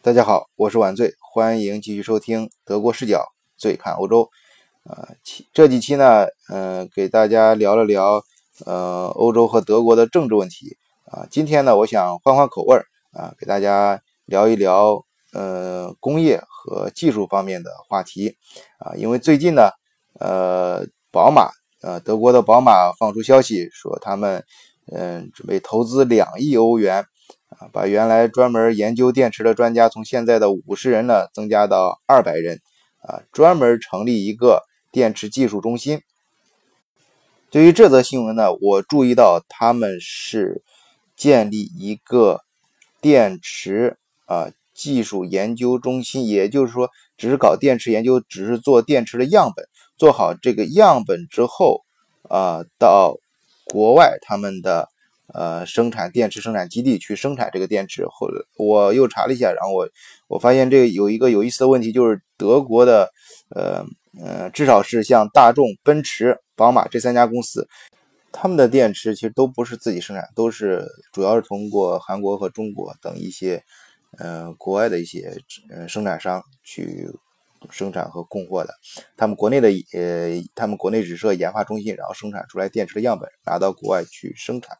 大家好，我是晚醉，欢迎继续收听德国视角，醉看欧洲。呃，这几期呢，呃，给大家聊了聊，呃，欧洲和德国的政治问题。啊，今天呢，我想换换口味儿，啊，给大家聊一聊，呃，工业和技术方面的话题。啊，因为最近呢，呃，宝马，呃，德国的宝马放出消息说，他们，嗯，准备投资两亿欧元。把原来专门研究电池的专家从现在的五十人呢增加到二百人，啊，专门成立一个电池技术中心。对于这则新闻呢，我注意到他们是建立一个电池啊技术研究中心，也就是说，只是搞电池研究，只是做电池的样本，做好这个样本之后，啊，到国外他们的。呃，生产电池生产基地去生产这个电池，后我又查了一下，然后我我发现这个有一个有意思的问题，就是德国的呃呃，至少是像大众、奔驰、宝马这三家公司，他们的电池其实都不是自己生产，都是主要是通过韩国和中国等一些呃国外的一些呃生产商去。生产和供货的，他们国内的呃，他们国内只设研发中心，然后生产出来电池的样本，拿到国外去生产。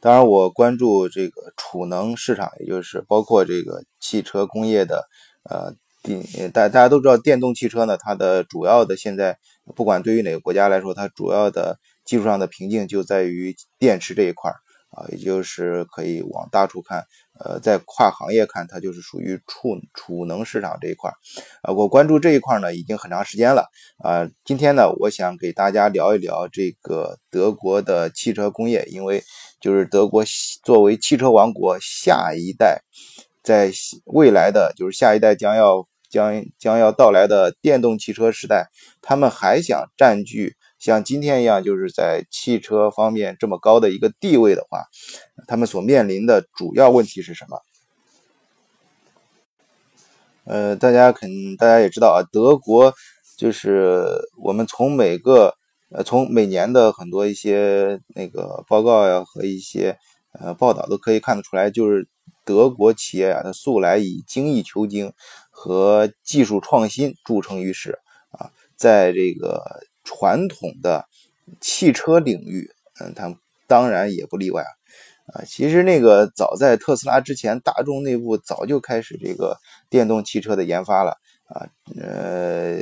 当然，我关注这个储能市场，也就是包括这个汽车工业的呃电，大大家都知道，电动汽车呢，它的主要的现在不管对于哪个国家来说，它主要的技术上的瓶颈就在于电池这一块儿。啊，也就是可以往大处看，呃，在跨行业看，它就是属于储储能市场这一块儿。啊，我关注这一块呢，已经很长时间了。啊，今天呢，我想给大家聊一聊这个德国的汽车工业，因为就是德国作为汽车王国，下一代在未来的就是下一代将要将将要到来的电动汽车时代，他们还想占据。像今天一样，就是在汽车方面这么高的一个地位的话，他们所面临的主要问题是什么？呃，大家肯大家也知道啊，德国就是我们从每个呃从每年的很多一些那个报告呀和一些呃报道都可以看得出来，就是德国企业啊，它素来以精益求精和技术创新著称于世啊，在这个。传统的汽车领域，嗯，它当然也不例外啊。啊，其实那个早在特斯拉之前，大众内部早就开始这个电动汽车的研发了啊。呃，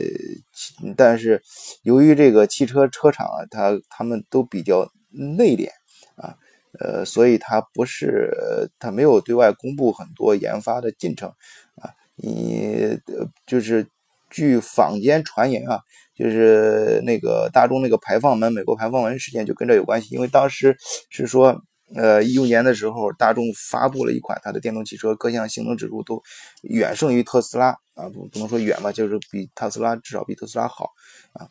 但是由于这个汽车车厂啊，它他们都比较内敛啊，呃，所以它不是它没有对外公布很多研发的进程啊。你就是。据坊间传言啊，就是那个大众那个排放门，美国排放门事件就跟这有关系。因为当时是说，呃，一六年的时候，大众发布了一款它的电动汽车，各项性能指数都远胜于特斯拉啊，不不能说远吧，就是比特斯拉至少比特斯拉好啊。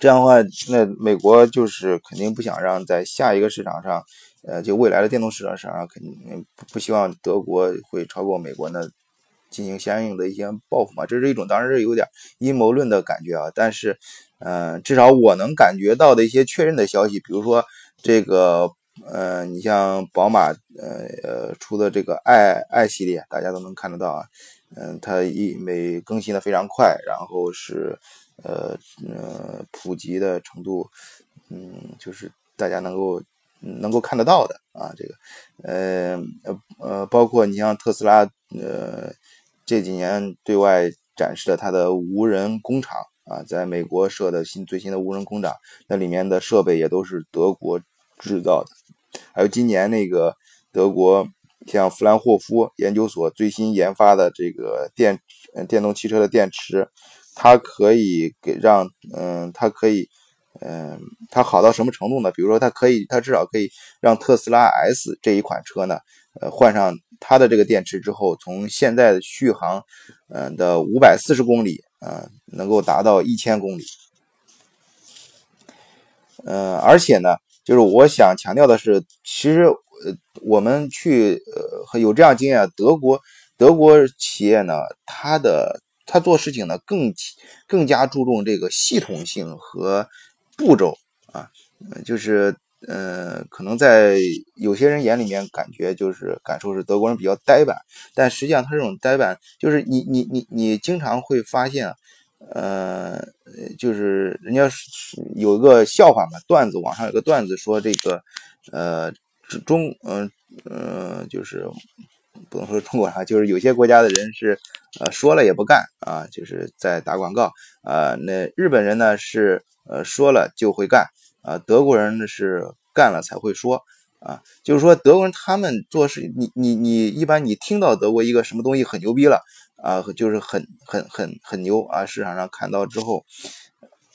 这样的话，那美国就是肯定不想让在下一个市场上，呃，就未来的电动市场上，肯定不希望德国会超过美国呢。进行相应的一些报复嘛，这是一种当然是有点阴谋论的感觉啊。但是，嗯，至少我能感觉到的一些确认的消息，比如说这个，呃，你像宝马，呃呃出的这个 i i 系列，大家都能看得到啊。嗯，它一每更新的非常快，然后是呃呃普及的程度，嗯，就是大家能够能够看得到的啊。这个，呃呃呃，包括你像特斯拉，呃。这几年对外展示了它的无人工厂啊，在美国设的新最新的无人工厂，那里面的设备也都是德国制造的。还有今年那个德国像弗兰霍夫研究所最新研发的这个电电动汽车的电池，它可以给让嗯，它可以嗯，它好到什么程度呢？比如说，它可以，它至少可以让特斯拉 S 这一款车呢，呃，换上。它的这个电池之后，从现在的续航，嗯的五百四十公里，啊，能够达到一千公里。嗯，而且呢，就是我想强调的是，其实呃，我们去呃有这样经验，德国德国企业呢，它的它做事情呢更更加注重这个系统性和步骤啊，就是呃，可能在有些人眼里面感觉就是感受是德国人比较呆板，但实际上他这种呆板就是你你你你经常会发现，呃，就是人家有一个笑话嘛，段子网上有个段子说这个，呃，中嗯嗯就是不能说中国啊，就是有些国家的人是呃说了也不干啊，就是在打广告啊，那日本人呢是呃说了就会干。啊，德国人呢是干了才会说啊，就是说德国人他们做事，你你你一般你听到德国一个什么东西很牛逼了啊，就是很很很很牛啊，市场上看到之后，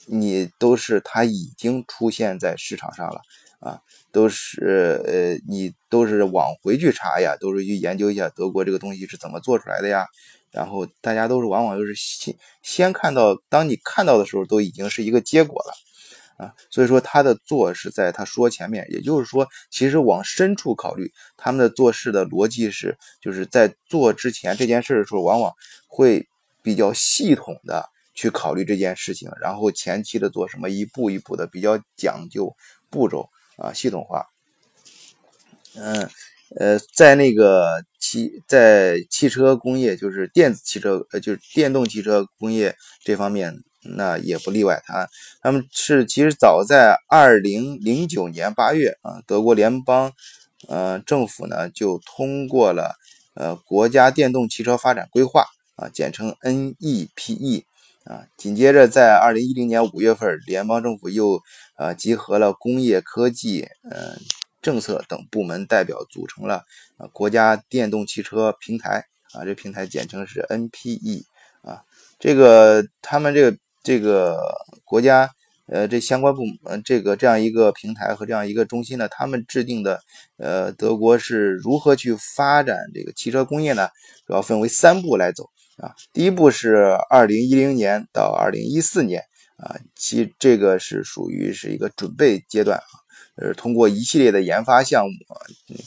你都是他已经出现在市场上了啊，都是呃你都是往回去查呀，都是去研究一下德国这个东西是怎么做出来的呀，然后大家都是往往就是先先看到，当你看到的时候，都已经是一个结果了。啊，所以说他的做是在他说前面，也就是说，其实往深处考虑，他们的做事的逻辑是，就是在做之前这件事的时候，往往会比较系统的去考虑这件事情，然后前期的做什么，一步一步的比较讲究步骤啊，系统化。嗯，呃，在那个汽在汽车工业，就是电子汽车，呃，就是电动汽车工业这方面。那也不例外，他他们是其实早在二零零九年八月啊，德国联邦呃政府呢就通过了呃国家电动汽车发展规划啊，简称 NEPE 啊。紧接着在二零一零年五月份，联邦政府又呃集合了工业科技呃政策等部门代表，组成了呃国家电动汽车平台啊，这平台简称是 NPE 啊。这个他们这个。这个国家，呃，这相关部门，这个这样一个平台和这样一个中心呢，他们制定的，呃，德国是如何去发展这个汽车工业呢？主要分为三步来走啊。第一步是二零一零年到二零一四年啊，其这个是属于是一个准备阶段啊，呃，通过一系列的研发项目啊，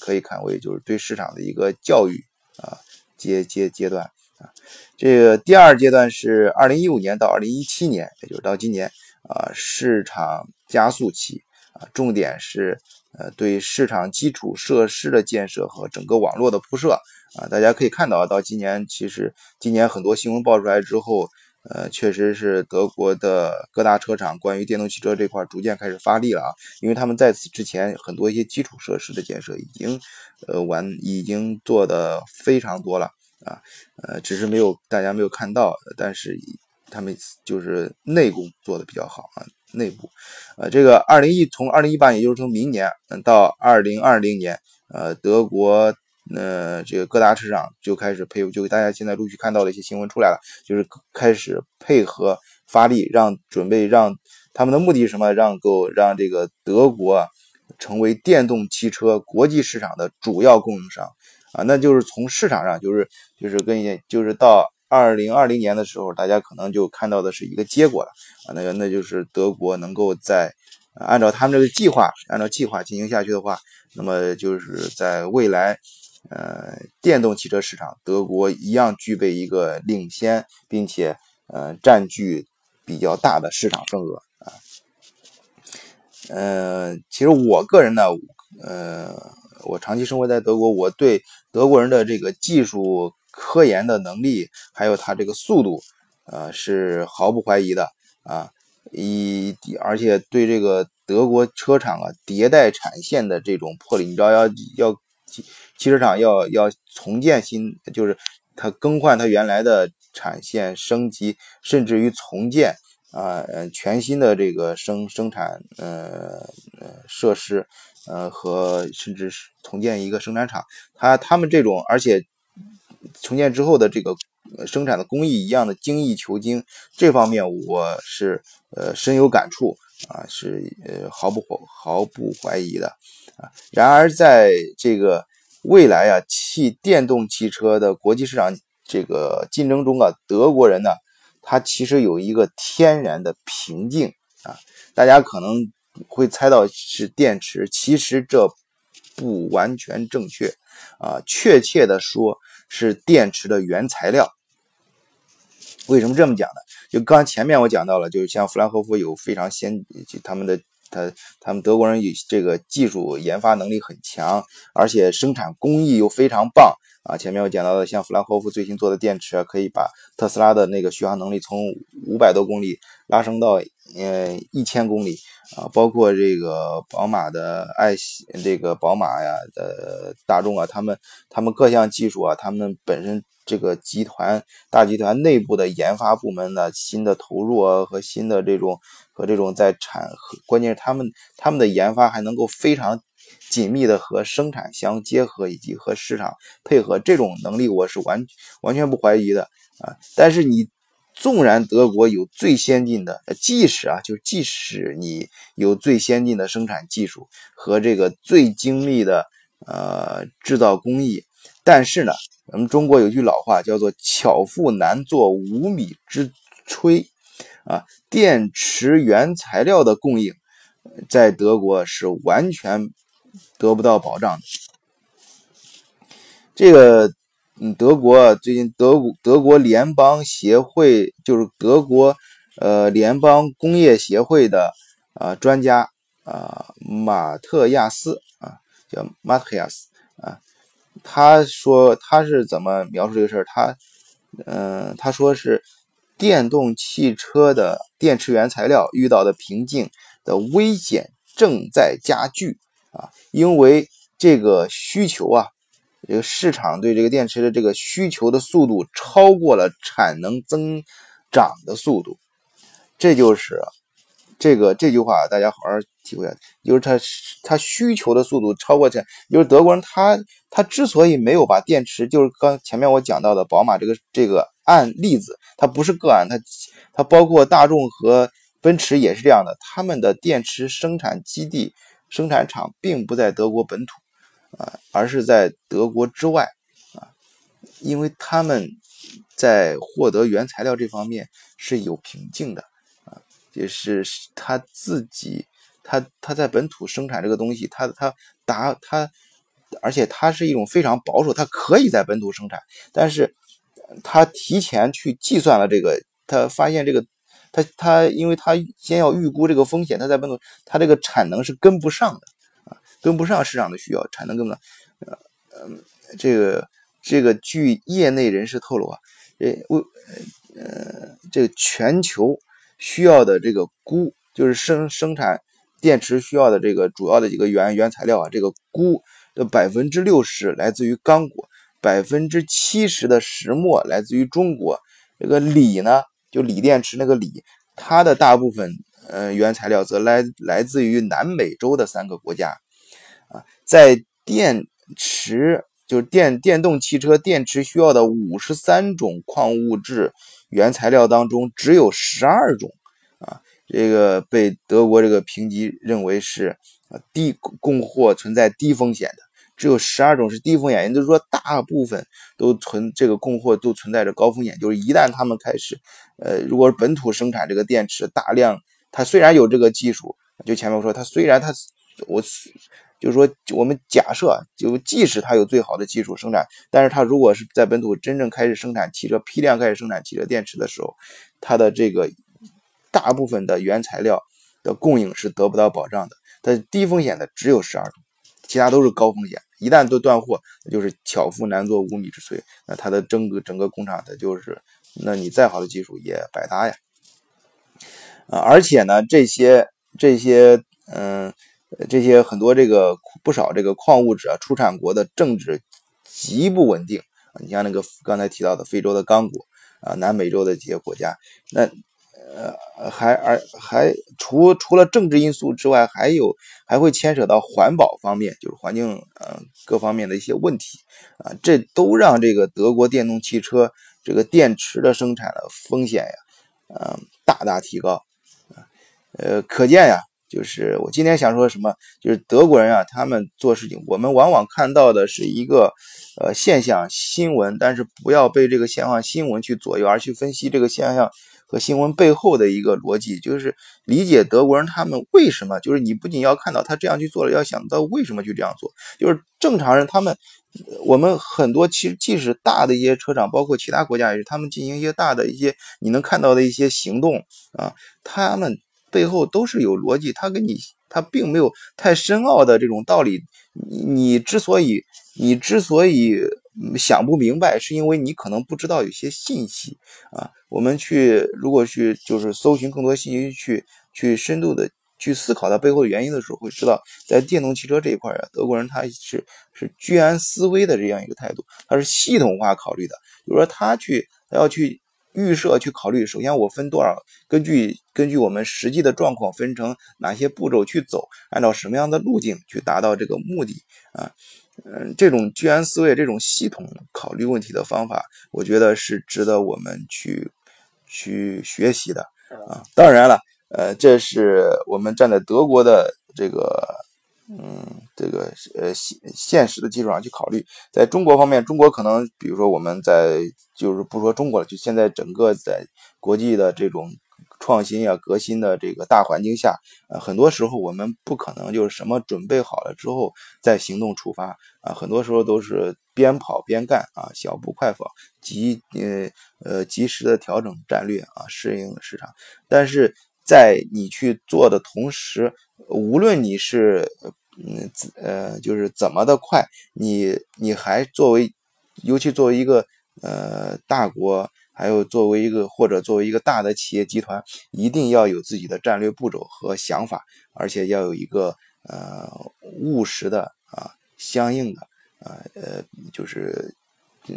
可以看为就是对市场的一个教育啊阶阶阶段。这个第二阶段是二零一五年到二零一七年，也就是到今年啊，市场加速期啊，重点是呃对市场基础设施的建设和整个网络的铺设啊。大家可以看到，到今年其实今年很多新闻爆出来之后，呃，确实是德国的各大车厂关于电动汽车这块逐渐开始发力了啊，因为他们在此之前很多一些基础设施的建设已经呃完已经做的非常多了。啊，呃，只是没有大家没有看到，但是他们就是内功做的比较好啊，内部，呃，这个二零一从二零一八年，也就是从明年到二零二零年，呃，德国呃这个各大市场就开始配，就大家现在陆续看到的一些新闻出来了，就是开始配合发力，让准备让他们的目的是什么？让够让这个德国成为电动汽车国际市场的主要供应商。啊，那就是从市场上，就是就是跟就是到二零二零年的时候，大家可能就看到的是一个结果了啊，那个那就是德国能够在按照他们这个计划，按照计划进行下去的话，那么就是在未来，呃，电动汽车市场，德国一样具备一个领先，并且呃占据比较大的市场份额啊。呃，其实我个人呢，呃。我长期生活在德国，我对德国人的这个技术科研的能力，还有他这个速度，呃，是毫不怀疑的啊。一而且对这个德国车厂啊迭代产线的这种魄力，你知道要要汽汽车厂要要重建新，就是它更换它原来的产线，升级甚至于重建啊，全新的这个生生产呃呃设施。呃，和甚至是重建一个生产厂，他他们这种，而且重建之后的这个生产的工艺一样的精益求精，这方面我是呃深有感触啊，是呃毫不毫不怀疑的啊。然而在这个未来啊，汽电动汽车的国际市场这个竞争中啊，德国人呢，他其实有一个天然的瓶颈啊，大家可能。会猜到是电池，其实这不完全正确啊。确切的说，是电池的原材料。为什么这么讲呢？就刚前面我讲到了，就是像弗兰克福有非常先，他们的他他们德国人有这个技术研发能力很强，而且生产工艺又非常棒啊。前面我讲到的，像弗兰霍夫最新做的电池，可以把特斯拉的那个续航能力从五百多公里拉升到呃一千公里啊。包括这个宝马的爱这个宝马呀的大众啊，他们他们各项技术啊，他们本身。这个集团大集团内部的研发部门的新的投入啊，和新的这种和这种在产，关键是他们他们的研发还能够非常紧密的和生产相结合，以及和市场配合，这种能力我是完完全不怀疑的啊。但是你纵然德国有最先进的，即使啊，就即使你有最先进的生产技术和这个最精密的呃制造工艺，但是呢。咱们中国有句老话叫做“巧妇难做无米之炊”，啊，电池原材料的供应在德国是完全得不到保障的。这个，嗯，德国最近德国德国联邦协会就是德国呃联邦工业协会的啊专家啊马特亚斯啊叫马特亚斯啊。他说他是怎么描述这个事儿？他，嗯，他说是电动汽车的电池原材料遇到的瓶颈的危险正在加剧啊，因为这个需求啊，这个市场对这个电池的这个需求的速度超过了产能增长的速度，这就是这个这句话，大家好好体会下，就是它它需求的速度超过这，就是德国人他。他之所以没有把电池，就是刚前面我讲到的宝马这个这个案例子，它不是个案，它它包括大众和奔驰也是这样的，他们的电池生产基地、生产厂并不在德国本土啊，而是在德国之外啊，因为他们在获得原材料这方面是有瓶颈的啊，就是他自己他他在本土生产这个东西，他他达他。而且它是一种非常保守，它可以在本土生产，但是他提前去计算了这个，他发现这个，他他因为他先要预估这个风险，他在本土，他这个产能是跟不上的，跟不上市场的需要，产能跟不上。呃，嗯，这个这个据业内人士透露啊，这为呃这个全球需要的这个钴，就是生生产电池需要的这个主要的几个原原材料啊，这个钴。的百分之六十来自于刚果，百分之七十的石墨来自于中国。这个锂呢，就锂电池那个锂，它的大部分呃原材料则来来自于南美洲的三个国家。在电池就是电电动汽车电池需要的五十三种矿物质原材料当中，只有十二种啊，这个被德国这个评级认为是。低供货存在低风险的，只有十二种是低风险，也就是说，大部分都存这个供货都存在着高风险。就是一旦他们开始，呃，如果本土生产这个电池，大量，它虽然有这个技术，就前面我说，它虽然它，我就是说，我们假设，就即使它有最好的技术生产，但是它如果是在本土真正开始生产汽车，批量开始生产汽车电池的时候，它的这个大部分的原材料的供应是得不到保障的。它低风险的只有十二种，其他都是高风险。一旦都断货，那就是巧妇难做无米之炊。那它的整个整个工厂，它就是，那你再好的技术也白搭呀。啊，而且呢，这些这些，嗯，这些很多这个不少这个矿物质啊，出产国的政治极不稳定啊。你像那个刚才提到的非洲的刚果啊，南美洲的几些国家，那。呃，还而还除除了政治因素之外，还有还会牵扯到环保方面，就是环境呃各方面的一些问题啊，这都让这个德国电动汽车这个电池的生产的风险呀，嗯，大大提高，呃，可见呀，就是我今天想说什么，就是德国人啊，他们做事情，我们往往看到的是一个呃现象新闻，但是不要被这个现象新闻去左右，而去分析这个现象。和新闻背后的一个逻辑，就是理解德国人他们为什么，就是你不仅要看到他这样去做了，要想到为什么去这样做。就是正常人他们，我们很多其实即使大的一些车厂，包括其他国家也是，他们进行一些大的一些你能看到的一些行动啊，他们背后都是有逻辑，他跟你它并没有太深奥的这种道理。你你之所以你之所以想不明白，是因为你可能不知道有些信息啊。我们去如果去就是搜寻更多信息，去去深度的去思考它背后的原因的时候，会知道在电动汽车这一块啊，德国人他是是居安思危的这样一个态度，他是系统化考虑的，比如说他去他要去。预设去考虑，首先我分多少，根据根据我们实际的状况分成哪些步骤去走，按照什么样的路径去达到这个目的啊？嗯，这种居安思危、这种系统考虑问题的方法，我觉得是值得我们去去学习的啊。当然了，呃，这是我们站在德国的这个。嗯，这个呃现现实的基础上去考虑，在中国方面，中国可能比如说我们在就是不说中国了，就现在整个在国际的这种创新呀、革新的这个大环境下，呃，很多时候我们不可能就是什么准备好了之后再行动出发啊，很多时候都是边跑边干啊，小步快跑，及呃呃及时的调整战略啊，适应市场。但是在你去做的同时，无论你是嗯，呃，就是怎么的快，你你还作为，尤其作为一个呃大国，还有作为一个或者作为一个大的企业集团，一定要有自己的战略步骤和想法，而且要有一个呃务实的啊，相应的啊呃，就是嗯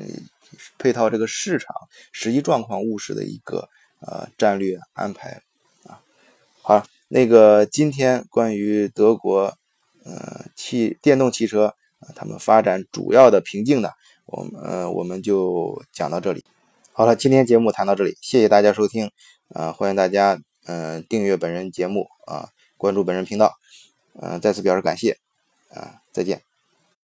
配套这个市场实际状况务实的一个呃战略安排啊。好，那个今天关于德国。呃，汽电动汽车啊，他们发展主要的瓶颈呢，我们呃我们就讲到这里。好了，今天节目谈到这里，谢谢大家收听，啊，欢迎大家嗯订阅本人节目啊，关注本人频道，嗯，再次表示感谢，啊，再见。